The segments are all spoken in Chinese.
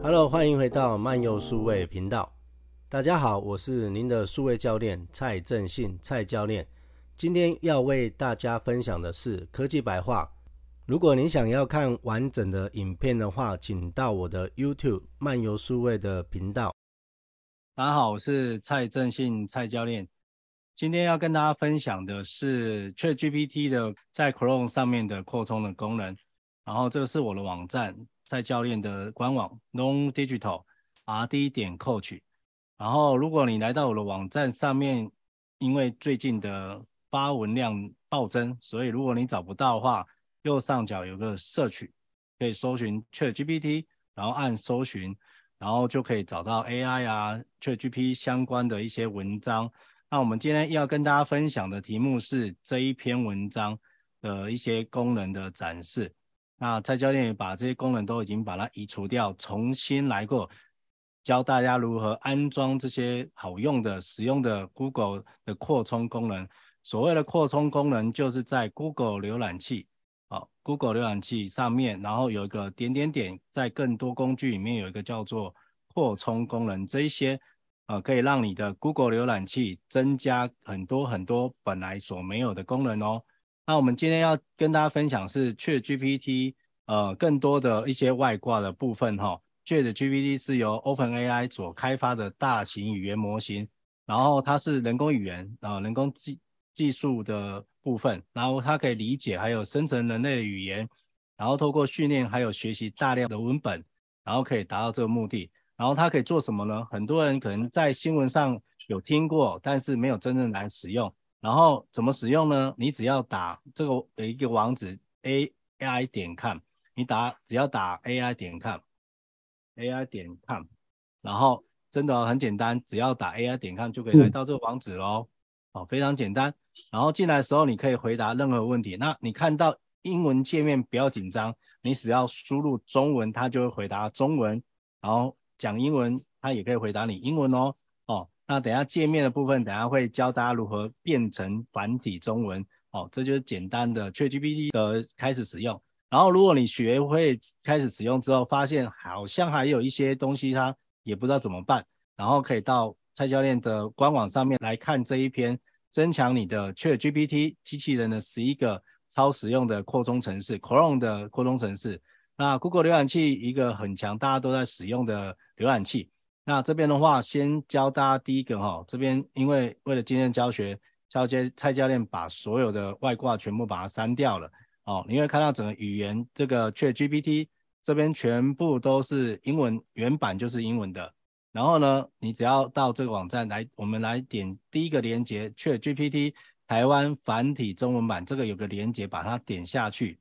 Hello，欢迎回到漫游数位频道。大家好，我是您的数位教练蔡正信，蔡教练。今天要为大家分享的是科技白话。如果您想要看完整的影片的话，请到我的 YouTube 漫游数位的频道。大家好，我是蔡正信，蔡教练。今天要跟大家分享的是 ChatGPT 的在 Chrome 上面的扩充的功能。然后这个是我的网站。蔡教练的官网 Long Digital RD 点 Coach，然后如果你来到我的网站上面，因为最近的发文量暴增，所以如果你找不到的话，右上角有个摄取可以搜寻 ChatGPT，然后按搜寻，然后就可以找到 AI 啊 ChatGPT 相关的一些文章。那我们今天要跟大家分享的题目是这一篇文章的一些功能的展示。那蔡教练也把这些功能都已经把它移除掉，重新来过，教大家如何安装这些好用的、实用的 Google 的扩充功能。所谓的扩充功能，就是在 Google 浏览器，啊，Google 浏览器上面，然后有一个点点点，在更多工具里面有一个叫做扩充功能，这一些呃，可以让你的 Google 浏览器增加很多很多本来所没有的功能哦。那我们今天要跟大家分享是 ChatGPT，呃，更多的一些外挂的部分哈。ChatGPT 是由 OpenAI 所开发的大型语言模型，然后它是人工语言啊、呃，人工技技术的部分，然后它可以理解还有生成人类的语言，然后透过训练还有学习大量的文本，然后可以达到这个目的。然后它可以做什么呢？很多人可能在新闻上有听过，但是没有真正来使用。然后怎么使用呢？你只要打这个有一个网址 AI 点 com，你打只要打 AI 点 com，AI 点 com，然后真的很简单，只要打 AI 点 com 就可以来到这个网址喽。嗯、哦，非常简单。然后进来的时候你可以回答任何问题。那你看到英文界面不要紧张，你只要输入中文，它就会回答中文。然后讲英文，它也可以回答你英文哦。那等下界面的部分，等下会教大家如何变成繁体中文哦，这就是简单的 ChatGPT 的开始使用。然后如果你学会开始使用之后，发现好像还有一些东西它也不知道怎么办，然后可以到蔡教练的官网上面来看这一篇增强你的 ChatGPT 机器人的十一个超实用的扩充程式，Chrome 的扩充程式。那 Google 浏览器一个很强，大家都在使用的浏览器。那这边的话，先教大家第一个哈，这边因为为了今天教学，教接蔡教练把所有的外挂全部把它删掉了哦。你会看到整个语言这个 ChatGPT 这边全部都是英文，原版就是英文的。然后呢，你只要到这个网站来，我们来点第一个连接 ChatGPT 台湾繁体中文版，这个有个连接，把它点下去，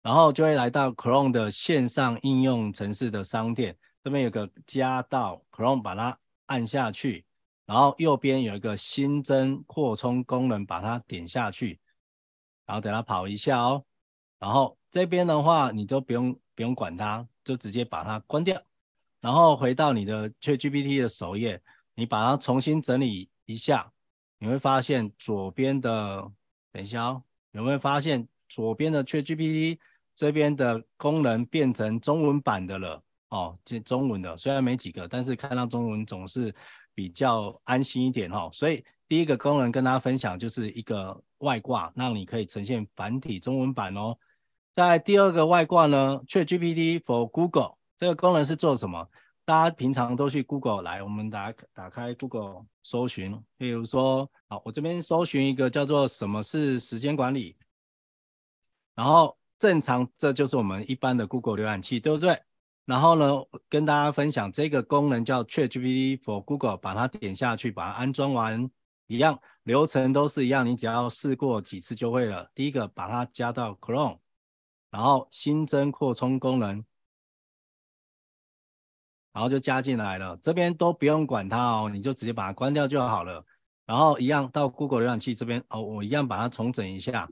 然后就会来到 Chrome 的线上应用程式的商店。这边有个加到 Chrome，把它按下去，然后右边有一个新增扩充功能，把它点下去，然后等它跑一下哦。然后这边的话，你都不用不用管它，就直接把它关掉。然后回到你的 ChatGPT 的首页，你把它重新整理一下，你会发现左边的，等一下哦，有没有发现左边的 ChatGPT 这边的功能变成中文版的了？哦，这中文的虽然没几个，但是看到中文总是比较安心一点哦。所以第一个功能跟大家分享就是一个外挂，让你可以呈现繁体中文版哦。在第二个外挂呢，ChatGPT for Google 这个功能是做什么？大家平常都去 Google 来，我们打打开 Google 搜寻，比如说，好，我这边搜寻一个叫做什么是时间管理，然后正常这就是我们一般的 Google 浏览器，对不对？然后呢，跟大家分享这个功能叫 ChatGPT for Google，把它点下去，把它安装完，一样流程都是一样，你只要试过几次就会了。第一个把它加到 Chrome，然后新增扩充功能，然后就加进来了。这边都不用管它哦，你就直接把它关掉就好了。然后一样到 Google 浏览器这边哦，我一样把它重整一下。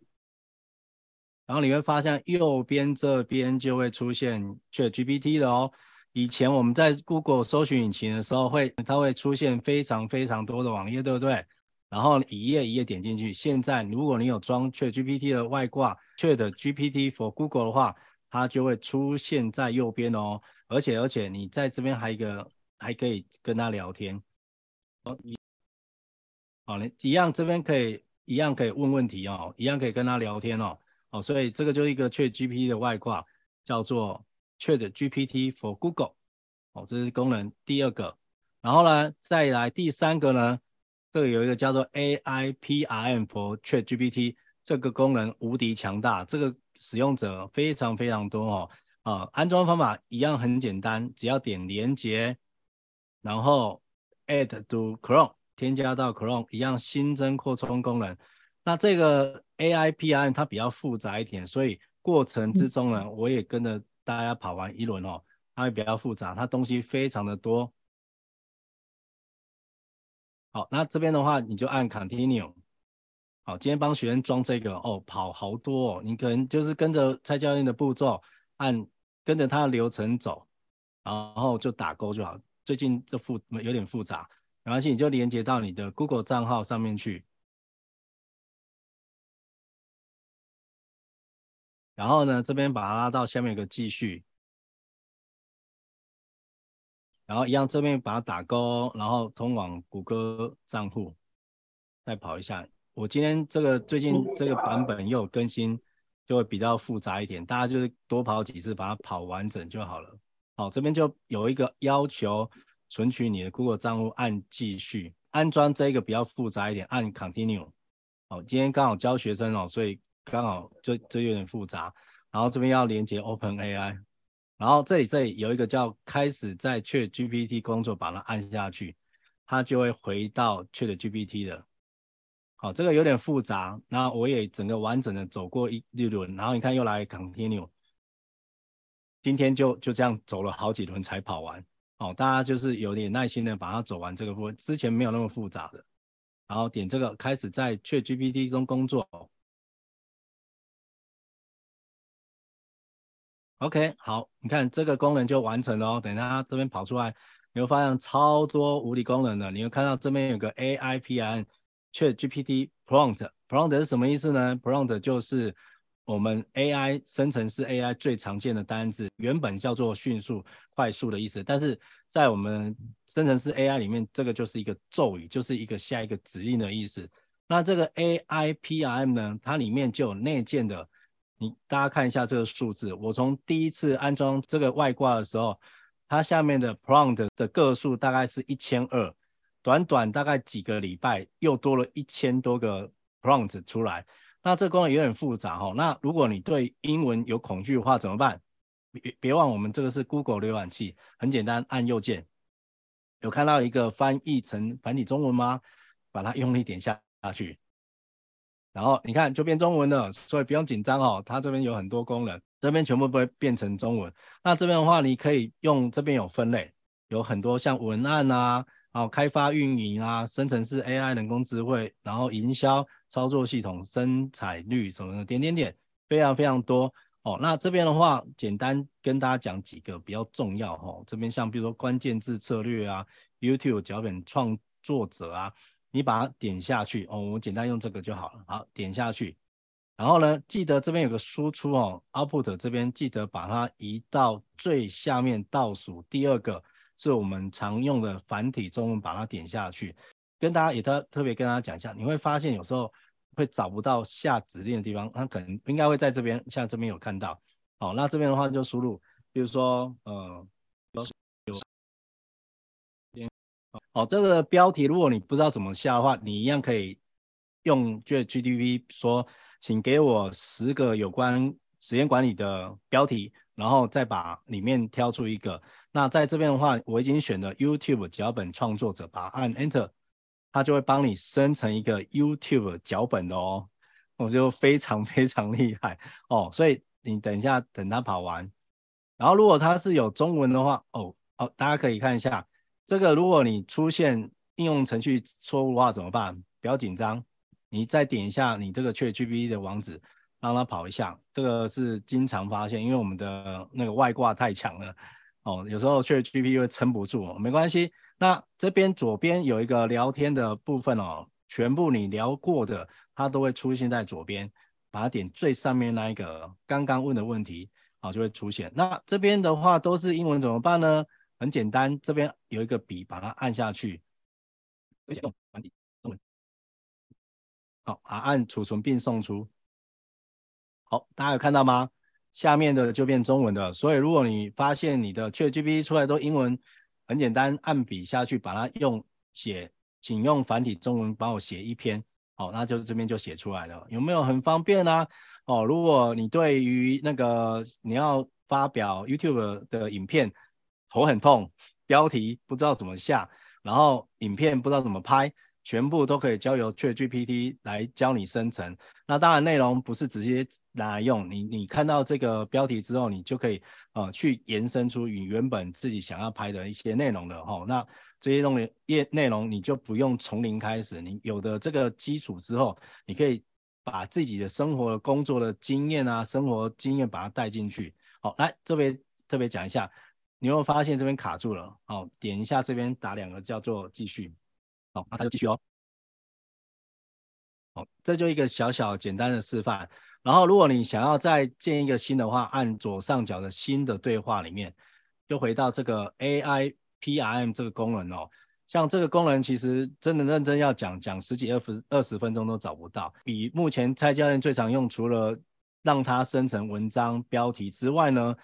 然后你会发现右边这边就会出现 ChatGPT 的哦。以前我们在 Google 搜寻引擎的时候会，它会出现非常非常多的网页，对不对？然后一页一页点进去。现在如果你有装 ChatGPT 的外挂 ChatGPT for Google 的话，它就会出现在右边哦。而且而且你在这边还一个还可以跟他聊天。哦，你好，你一样这边可以一样可以问问题哦，一样可以跟他聊天哦。哦，所以这个就是一个 ChatGPT 的外挂，叫做 ChatGPT for Google。哦，这是功能第二个。然后呢，再来第三个呢，这个有一个叫做 AIPRM for ChatGPT，这个功能无敌强大，这个使用者非常非常多哦。啊、安装方法一样很简单，只要点连接，然后 Add to Chrome，添加到 Chrome，一样新增扩充功能。那这个 AIPRM 它比较复杂一点，所以过程之中呢，我也跟着大家跑完一轮哦，它会比较复杂，它东西非常的多。好，那这边的话，你就按 Continue。好，今天帮学生装这个哦，跑好多哦，你可能就是跟着蔡教练的步骤，按跟着他的流程走，然后就打勾就好。最近这复有点复杂，没关系，你就连接到你的 Google 账号上面去。然后呢，这边把它拉到下面一个继续。然后一样，这边把它打勾，然后通往谷歌账户，再跑一下。我今天这个最近这个版本又有更新，就会比较复杂一点，大家就是多跑几次，把它跑完整就好了。好，这边就有一个要求，存取你的 Google 账户，按继续。安装这个比较复杂一点，按 Continue。好，今天刚好教学生哦，所以刚好就就有点复杂。然后这边要连接 OpenAI。然后这里这里有一个叫开始在确 GPT 工作，把它按下去，它就会回到 ChatGPT 的。好，这个有点复杂，那我也整个完整的走过一一轮，然后你看又来 Continue，今天就就这样走了好几轮才跑完。好，大家就是有点耐心的把它走完这个部分，之前没有那么复杂的。然后点这个开始在确 GPT 中工作。OK，好，你看这个功能就完成了哦。等一下它这边跑出来，你会发现超多无理功能的。你会看到这边有个 AIPM 却 GPT Prompt，Prompt 是什么意思呢？Prompt 就是我们 AI 生成式 AI 最常见的单字，原本叫做迅速、快速的意思，但是在我们生成式 AI 里面，这个就是一个咒语，就是一个下一个指令的意思。那这个 AIPM 呢，它里面就有内建的。你大家看一下这个数字，我从第一次安装这个外挂的时候，它下面的 prompt 的个数大概是一千二，短短大概几个礼拜又多了一千多个 prompt 出来。那这功能有点复杂哦。那如果你对英文有恐惧的话怎么办？别别忘我们这个是 Google 浏览器，很简单，按右键，有看到一个翻译成繁体中文吗？把它用力点下下去。然后你看就变中文了，所以不用紧张哦。它这边有很多功能，这边全部都会变成中文。那这边的话，你可以用这边有分类，有很多像文案啊，然后开发运营啊，生成式 AI 人工智慧，然后营销操作系统、生产率什么的，点点点，非常非常多哦。那这边的话，简单跟大家讲几个比较重要哦。这边像比如说关键字策略啊，YouTube 脚本创作者啊。你把它点下去哦，我们简单用这个就好了。好，点下去，然后呢，记得这边有个输出哦，output 这边记得把它移到最下面倒数第二个，是我们常用的繁体中文，把它点下去。跟大家也特特别跟大家讲一下，你会发现有时候会找不到下指令的地方，它可能应该会在这边，像这边有看到。好，那这边的话就输入，比如说，呃。哦，这个标题如果你不知道怎么下的话，你一样可以用 ChatGPT 说，请给我十个有关时间管理的标题，然后再把里面挑出一个。那在这边的话，我已经选了 YouTube 脚本创作者，把按 Enter，它就会帮你生成一个 YouTube 脚本的哦。我就非常非常厉害哦，所以你等一下等它跑完，然后如果它是有中文的话，哦哦，大家可以看一下。这个如果你出现应用程序错误的话怎么办？不要紧张，你再点一下你这个 ChatGPT 的网址，让它跑一下。这个是经常发现，因为我们的那个外挂太强了哦，有时候 ChatGPT 会撑不住，没关系。那这边左边有一个聊天的部分哦，全部你聊过的它都会出现在左边，把它点最上面那一个刚刚问的问题。好就会出现。那这边的话都是英文怎么办呢？很简单，这边有一个笔，把它按下去，用繁体中文。好，啊，按储存并送出。好，大家有看到吗？下面的就变中文的。所以如果你发现你的 ChatGPT 出来都英文，很简单，按笔下去把它用写，请用繁体中文帮我写一篇。好，那就这边就写出来了，有没有很方便啊？哦，如果你对于那个你要发表 YouTube 的影片，头很痛，标题不知道怎么下，然后影片不知道怎么拍，全部都可以交由 ChatGPT 来教你生成。那当然内容不是直接拿来用，你你看到这个标题之后，你就可以呃去延伸出你原本自己想要拍的一些内容的哈。那这些东西页内容你就不用从零开始，你有的这个基础之后，你可以把自己的生活、工作的经验啊，生活经验把它带进去。好，来这边特别讲一下。你有没有发现这边卡住了？好，点一下这边打两个叫做继续，好，那它就继续哦。好，这就一个小小简单的示范。然后如果你想要再建一个新的话，按左上角的新的对话里面，又回到这个 AI PRM 这个功能哦。像这个功能其实真的认真要讲，讲十几二十二十分钟都找不到。比目前蔡教练最常用，除了让它生成文章标题之外呢，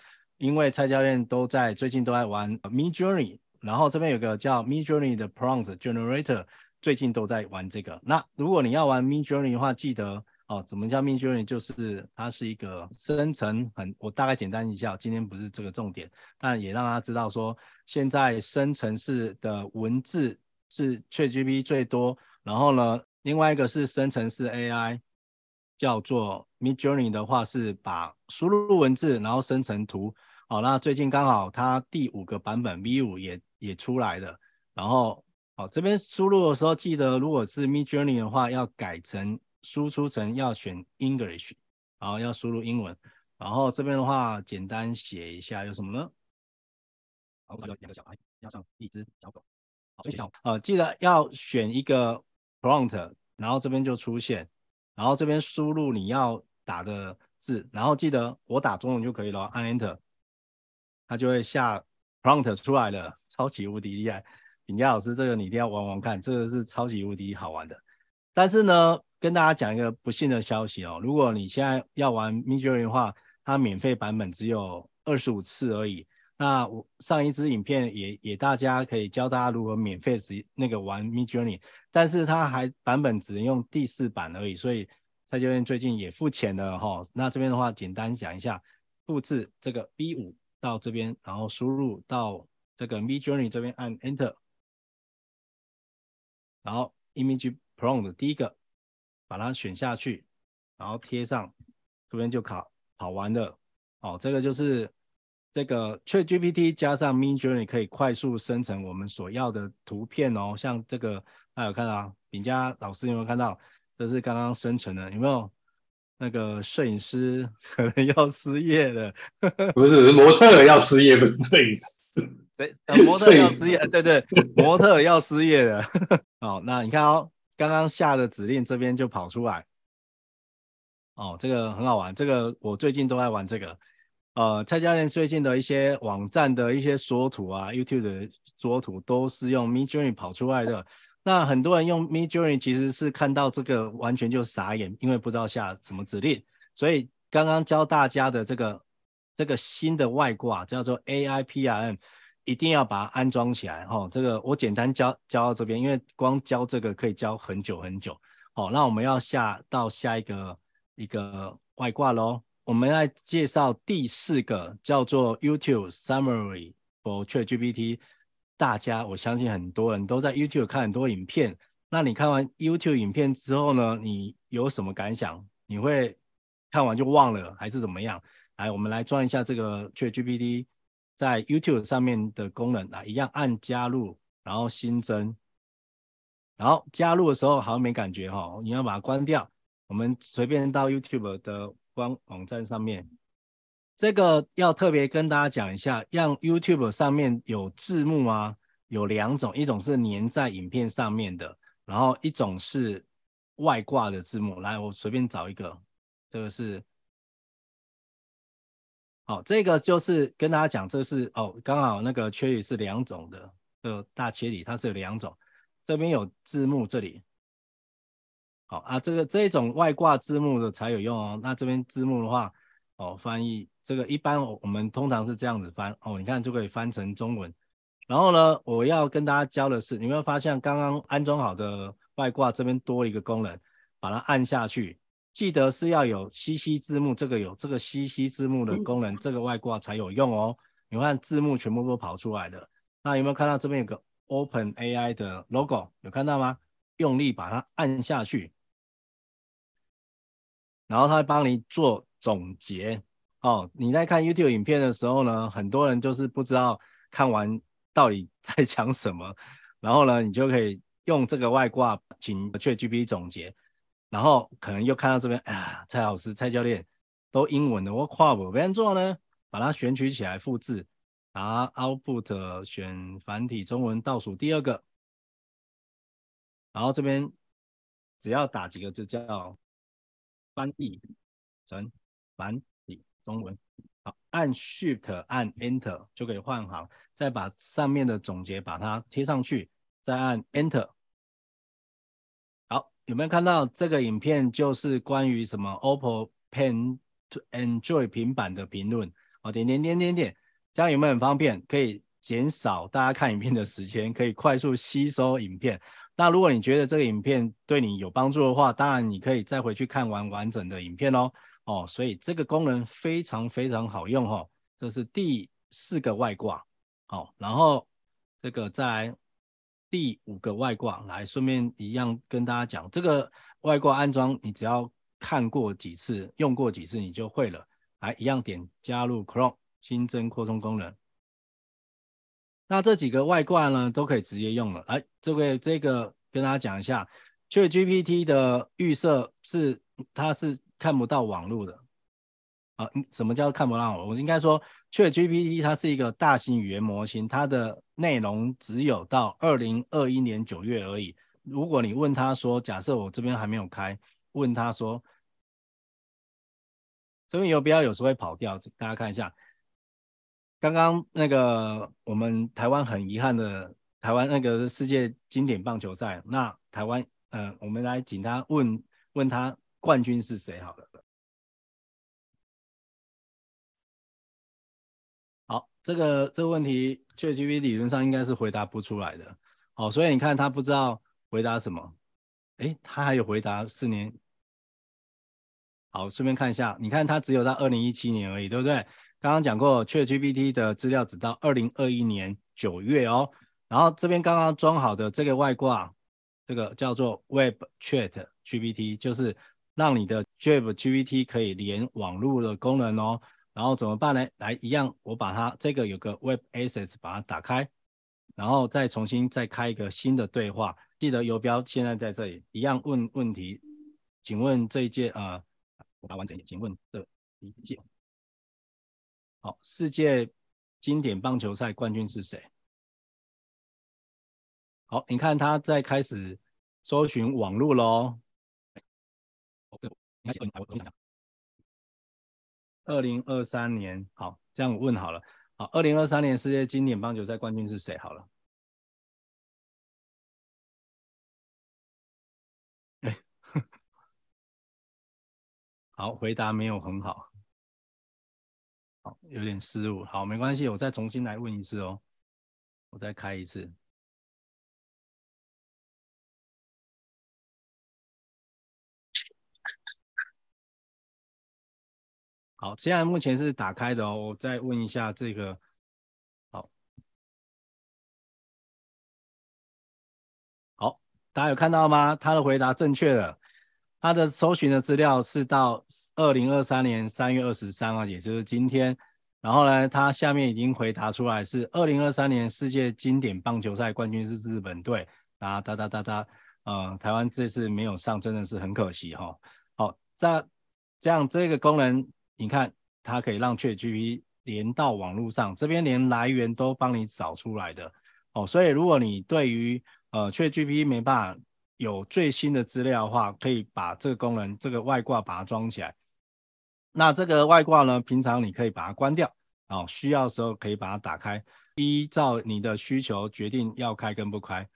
因为蔡教练都在最近都在玩 Midjourney，然后这边有个叫 Midjourney 的 Prompt Generator，最近都在玩这个。那如果你要玩 Midjourney 的话，记得哦，怎么叫 Midjourney？就是它是一个生成很，我大概简单一下，今天不是这个重点，但也让大家知道说，现在生成式的文字是 ChatGPT 最多，然后呢，另外一个是生成式 AI。叫做 Midjourney 的话是把输入文字，然后生成图。好，那最近刚好它第五个版本 V5 也也出来了。然后，好，这边输入的时候记得，如果是 Midjourney 的话，要改成输出成要选 English，然后要输入英文。然后这边的话，简单写一下有什么呢？好，两个小孩，要上一只小狗。好，最小，呃，记得要选一个 prompt，然后这边就出现。然后这边输入你要打的字，然后记得我打中文就可以了，按 Enter，它就会下 prompt 出来了，超级无敌厉害。炳佳老师，这个你一定要玩玩看，这个是超级无敌好玩的。但是呢，跟大家讲一个不幸的消息哦，如果你现在要玩 Midjourney 的话，它免费版本只有二十五次而已。那我上一支影片也也大家可以教大家如何免费使那个玩 Midjourney，但是它还版本只能用第四版而已，所以蔡教练最近也付钱了哈。那这边的话简单讲一下，复制这个 V5 到这边，然后输入到这个 me journey 这边按 Enter，然后 Image Prompt 第一个把它选下去，然后贴上，这边就考跑完了哦，这个就是。这个 ChatGPT 加上 me journey 可以快速生成我们所要的图片哦，像这个大家有看到，啊，饼佳老师有没有看到？这是刚刚生成的，有没有？那个摄影师 可能要失业了，不是模特要失业，不是摄影师。谁？模特要失业？对对，模特要失业了。哦，那你看哦，刚刚下的指令这边就跑出来。哦，这个很好玩，这个我最近都在玩这个。呃，蔡教练最近的一些网站的一些缩图啊，YouTube 的缩图都是用 Midjourney 跑出来的。那很多人用 Midjourney 其实是看到这个完全就傻眼，因为不知道下什么指令。所以刚刚教大家的这个这个新的外挂叫做 AI PRM，一定要把它安装起来。哈，这个我简单教教到这边，因为光教这个可以教很久很久。好，那我们要下到下一个一个外挂喽。我们来介绍第四个，叫做 YouTube Summary for ChatGPT。大家，我相信很多人都在 YouTube 看很多影片。那你看完 YouTube 影片之后呢？你有什么感想？你会看完就忘了，还是怎么样？来，我们来装一下这个 ChatGPT 在 YouTube 上面的功能啊，一样按加入，然后新增。然后加入的时候好像没感觉哈、哦，你要把它关掉。我们随便到 YouTube 的。官网站上面，这个要特别跟大家讲一下，让 YouTube 上面有字幕啊，有两种，一种是粘在影片上面的，然后一种是外挂的字幕。来，我随便找一个，这个是好，这个就是跟大家讲，这是哦，刚好那个缺语是两种的，呃，大切里它是有两种，这边有字幕，这里。好啊，这个这一种外挂字幕的才有用哦。那这边字幕的话，哦，翻译这个一般我们通常是这样子翻哦，你看就可以翻成中文。然后呢，我要跟大家教的是，你有没有发现刚刚安装好的外挂这边多一个功能，把它按下去，记得是要有 CC 字幕，这个有这个 CC 字幕的功能，这个外挂才有用哦。你看字幕全部都跑出来了，那有没有看到这边有个 Open AI 的 logo？有看到吗？用力把它按下去。然后它会帮你做总结哦。你在看 YouTube 影片的时候呢，很多人就是不知道看完到底 在讲什么，然后呢，你就可以用这个外挂请 ChatGPT 总结，然后可能又看到这边，哎呀，蔡老师、蔡教练都英文的，我跨不怎么做呢？把它选取起来，复制，然后 Output 选繁体中文倒数第二个，然后这边只要打几个字叫。翻译成繁中文，好，按 Shift 按 Enter 就可以换行，再把上面的总结把它贴上去，再按 Enter。好，有没有看到这个影片？就是关于什么 OPPO Pen to Enjoy 平板的评论。好，点点点点点，这样有没有很方便？可以减少大家看影片的时间，可以快速吸收影片。那如果你觉得这个影片对你有帮助的话，当然你可以再回去看完完整的影片哦。哦，所以这个功能非常非常好用哦。这是第四个外挂，好、哦，然后这个再来第五个外挂，来顺便一样跟大家讲，这个外挂安装你只要看过几次，用过几次你就会了。来，一样点加入 Chrome 新增扩充功能。那这几个外挂呢，都可以直接用了。来，这位这个跟大家讲一下，ChatGPT 的预设是它是看不到网络的。啊，什么叫看不到网络？我应该说，ChatGPT 它是一个大型语言模型，它的内容只有到二零二一年九月而已。如果你问他说，假设我这边还没有开，问他说，这边有不要有时会跑掉，大家看一下。刚刚那个我们台湾很遗憾的，台湾那个世界经典棒球赛，那台湾，嗯、呃，我们来请他问问他冠军是谁好了。好，这个这个问题，ChatGPT 理论上应该是回答不出来的。好，所以你看他不知道回答什么，诶，他还有回答四年。好，顺便看一下，你看他只有到二零一七年而已，对不对？刚刚讲过，ChatGPT 的资料只到二零二一年九月哦。然后这边刚刚装好的这个外挂，这个叫做 Web Chat GPT，就是让你的 Web GPT 可以连网络的功能哦。然后怎么办呢？来，一样，我把它这个有个 Web Access 把它打开，然后再重新再开一个新的对话。记得游标现在在这里，一样问问题，请问这一届啊、呃，我把它完整一点，请问这一届。好，世界经典棒球赛冠军是谁？好，你看他在开始搜寻网络喽。二零二三年，好，这样问好了。好，二零二三年世界经典棒球赛冠军是谁？好了。哎，好，回答没有很好。好，有点失误。好，没关系，我再重新来问一次哦。我再开一次。好，现在目前是打开的哦。我再问一下这个。好，好，大家有看到吗？他的回答正确了。他的搜寻的资料是到二零二三年三月二十三号，也就是今天。然后呢，他下面已经回答出来是二零二三年世界经典棒球赛冠军是日本队。啊哒哒哒哒，嗯，台湾这次没有上，真的是很可惜哈、哦。好，这这样这个功能，你看它可以让 ChatGPT 连到网络上，这边连来源都帮你找出来的。哦，所以如果你对于呃 ChatGPT 没办法。有最新的资料的话，可以把这个功能，这个外挂把它装起来。那这个外挂呢，平常你可以把它关掉，哦，需要的时候可以把它打开，依照你的需求决定要开跟不开。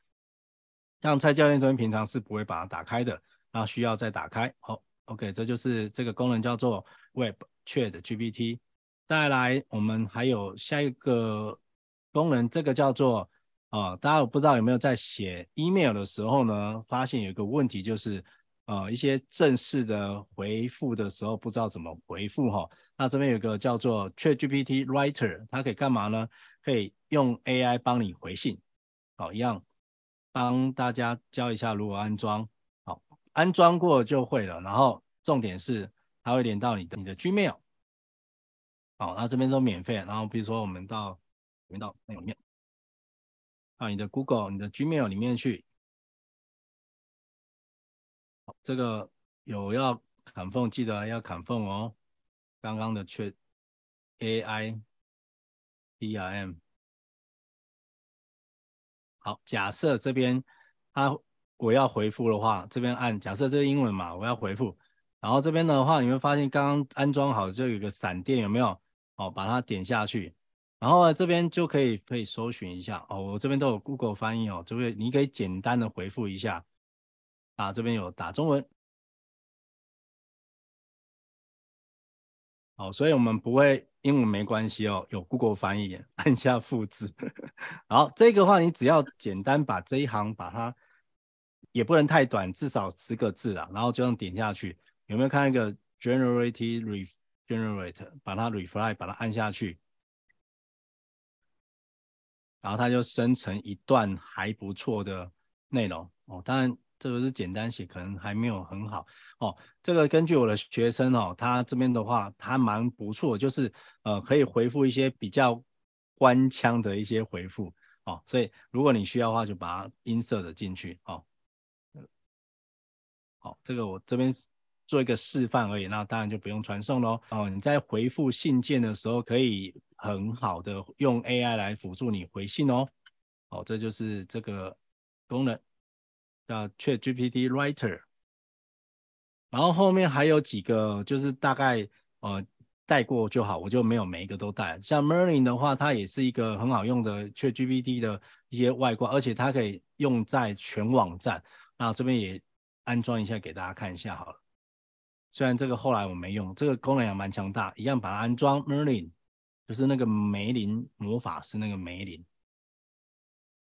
像蔡教练这边平常是不会把它打开的，那需要再打开。好，OK，这就是这个功能叫做 Web Chat GPT。再来，我们还有下一个功能，这个叫做啊、呃，大家我不知道有没有在写 email 的时候呢，发现有一个问题就是。呃，一些正式的回复的时候不知道怎么回复哈，那这边有个叫做 ChatGPT Writer，它可以干嘛呢？可以用 AI 帮你回信，好，一样帮大家教一下如何安装，安装过就会了。然后重点是它会连到你的你的 Gmail，好，那这边都免费。然后比如说我们到连到那里面，到你的 Google、你的 Gmail 里面去。这个有要砍缝，记得要砍缝哦。刚刚的缺 AI DRM。好，假设这边它我要回复的话，这边按假设这是英文嘛，我要回复。然后这边的话，你会发现刚刚安装好就有个闪电，有没有？哦，把它点下去，然后这边就可以可以搜寻一下哦。我这边都有 Google 翻译哦，这边你可以简单的回复一下。啊，这边有打中文，好，所以我们不会英文没关系哦，有 Google 翻译，按下复制。好，这个话你只要简单把这一行把它，也不能太短，至少十个字啦，然后就这样点下去，有没有看一个 Generate Regenerate，把它 Reply，把它按下去，然后它就生成一段还不错的内容哦，当然。这个是简单写，可能还没有很好哦。这个根据我的学生哦，他这边的话，他蛮不错，就是呃可以回复一些比较官腔的一些回复哦。所以如果你需要的话，就把它 insert 进去哦。好，这个我这边做一个示范而已，那当然就不用传送喽。哦，你在回复信件的时候，可以很好的用 AI 来辅助你回信哦。好，这就是这个功能。叫 ChatGPT Writer，然后后面还有几个，就是大概呃带过就好，我就没有每一个都带。像 Merlin 的话，它也是一个很好用的 ChatGPT 的一些外挂，而且它可以用在全网站。那这边也安装一下给大家看一下好了。虽然这个后来我没用，这个功能也蛮强大，一样把它安装 Merlin，就是那个梅林魔法师那个梅林。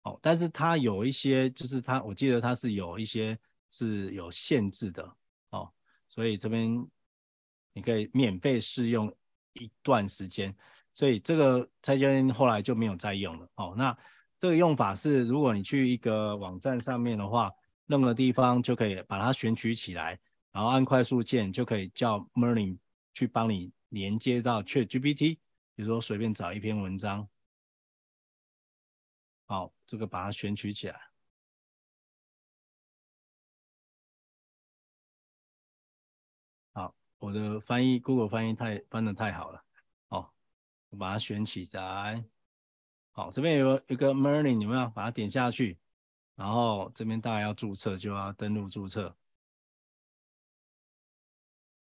哦，但是它有一些，就是它，我记得它是有一些是有限制的哦，所以这边你可以免费试用一段时间，所以这个蔡教练后来就没有再用了哦。那这个用法是，如果你去一个网站上面的话，任何地方就可以把它选取起来，然后按快速键就可以叫 Merlin 去帮你连接到 ChatGPT，比如说随便找一篇文章。好，这个把它选取起来。好，我的翻译，Google 翻译太翻的太好了。好，我把它选起来。好，这边有一个 Merlin，你们要？把它点下去，然后这边大家要注册，就要登录注册。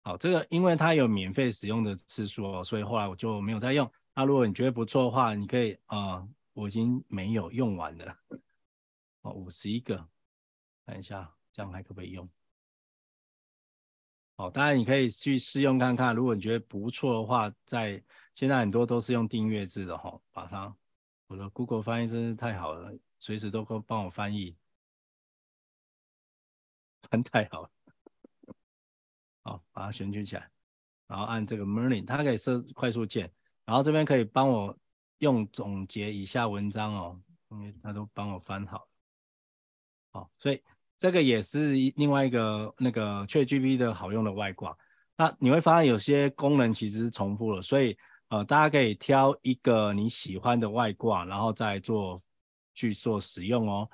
好，这个因为它有免费使用的次数哦，所以后来我就没有再用。那如果你觉得不错的话，你可以啊。我已经没有用完了，哦，五十一个，看一下这样还可不可以用？好，当然你可以去试用看看，如果你觉得不错的话，在现在很多都是用订阅制的哈，把它，我的 Google 翻译真是太好了，随时都可帮我翻译，翻太好了，好，把它选取起来，然后按这个 Merlin，它可以设快速键，然后这边可以帮我。用总结以下文章哦，因为它都帮我翻好，好，所以这个也是另外一个那个 ChatGPT 的好用的外挂。那你会发现有些功能其实是重复了，所以呃，大家可以挑一个你喜欢的外挂，然后再做去做使用哦。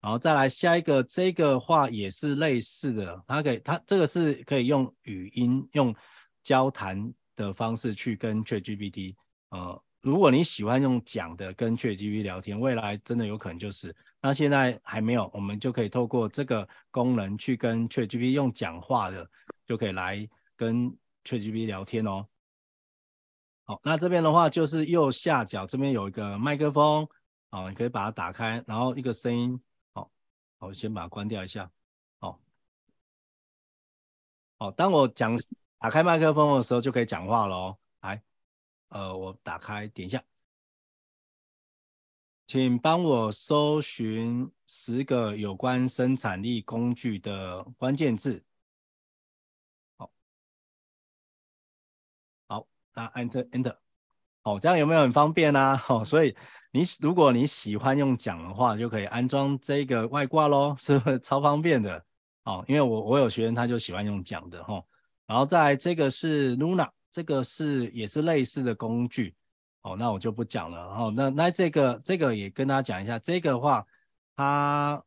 然后再来下一个，这个话也是类似的，它可以它这个是可以用语音用交谈的方式去跟 ChatGPT 呃。如果你喜欢用讲的跟 ChatGPT 聊天，未来真的有可能就是。那现在还没有，我们就可以透过这个功能去跟 ChatGPT 用讲话的，就可以来跟 ChatGPT 聊天哦。好，那这边的话就是右下角这边有一个麦克风，好，你可以把它打开，然后一个声音，好，我先把它关掉一下，好，好，当我讲打开麦克风的时候就可以讲话喽。来，呃，我打开，点一下，请帮我搜寻十个有关生产力工具的关键字好。那 Enter Enter，哦，这样有没有很方便啊？哦，所以你如果你喜欢用讲的话，就可以安装这个外挂咯，是不是超方便的？哦，因为我我有学员他就喜欢用讲的哈、哦。然后再来这个是 Luna，这个是也是类似的工具。哦，那我就不讲了。然后那那这个这个也跟大家讲一下，这个的话它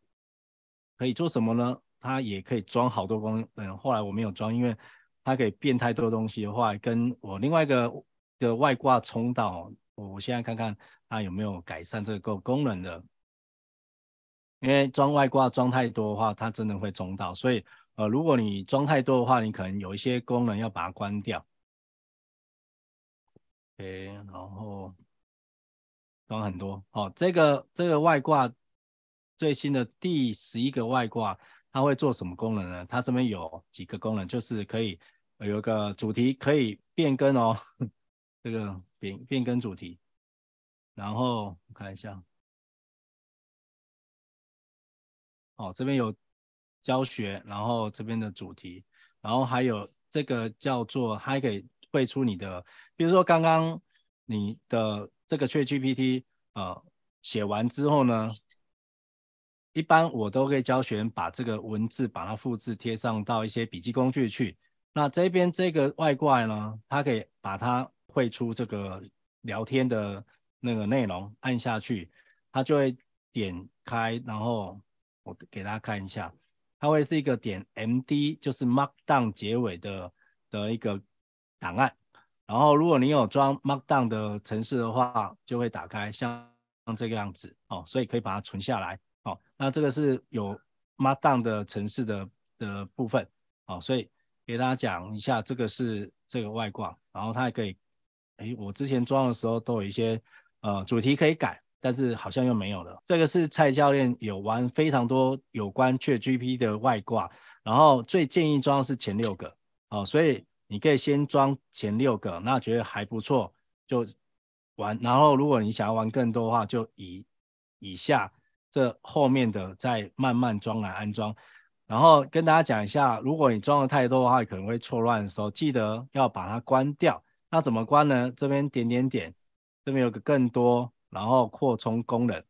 可以做什么呢？它也可以装好多功能。后来我没有装，因为。它可以变太多东西的话，跟我另外一个的外挂冲到，我现在看看它有没有改善这个功能的。因为装外挂装太多的话，它真的会中到，所以呃，如果你装太多的话，你可能有一些功能要把它关掉。OK，然后装很多，好，这个这个外挂最新的第十一个外挂，它会做什么功能呢？它这边有几个功能，就是可以。有一个主题可以变更哦，这个变变更主题，然后我看一下，哦，这边有教学，然后这边的主题，然后还有这个叫做还可以绘出你的，比如说刚刚你的这个 ChatGPT 呃写完之后呢，一般我都会教学员把这个文字把它复制贴上到一些笔记工具去。那这边这个外挂呢，它可以把它绘出这个聊天的那个内容，按下去，它就会点开，然后我给大家看一下，它会是一个点 MD，就是 Markdown 结尾的的一个档案。然后如果你有装 Markdown 的程式的话，就会打开像这个样子哦，所以可以把它存下来哦。那这个是有 Markdown 的程式的的部分哦，所以。给大家讲一下，这个是这个外挂，然后它还可以，哎，我之前装的时候都有一些呃主题可以改，但是好像又没有了。这个是蔡教练有玩非常多有关却 GP 的外挂，然后最建议装的是前六个哦，所以你可以先装前六个，那觉得还不错就玩，然后如果你想要玩更多的话，就以以下这后面的再慢慢装来安装。然后跟大家讲一下，如果你装的太多的话，可能会错乱的时候，记得要把它关掉。那怎么关呢？这边点点点，这边有个更多，然后扩充功能。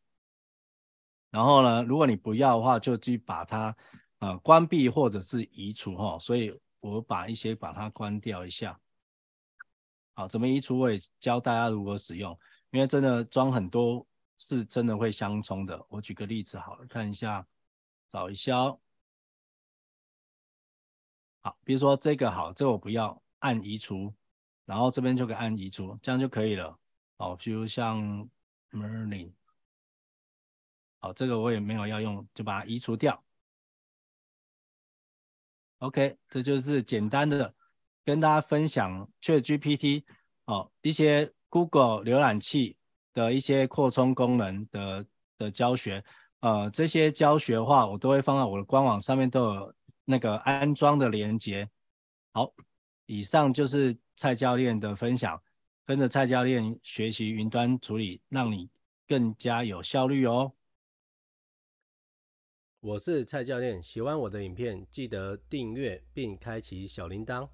然后呢，如果你不要的话，就去把它呃关闭或者是移除哈。所以我把一些把它关掉一下。好，怎么移除我也教大家如何使用，因为真的装很多是真的会相冲的。我举个例子好了，看一下，找一下。好，比如说这个好，这个我不要，按移除，然后这边就可以按移除，这样就可以了。哦，比如像 Merlin，好，这个我也没有要用，就把它移除掉。OK，这就是简单的跟大家分享 ChatGPT 哦，一些 Google 浏览器的一些扩充功能的的教学。呃，这些教学的话，我都会放在我的官网上面都有。那个安装的连接，好，以上就是蔡教练的分享，跟着蔡教练学习云端处理，让你更加有效率哦。我是蔡教练，喜欢我的影片，记得订阅并开启小铃铛。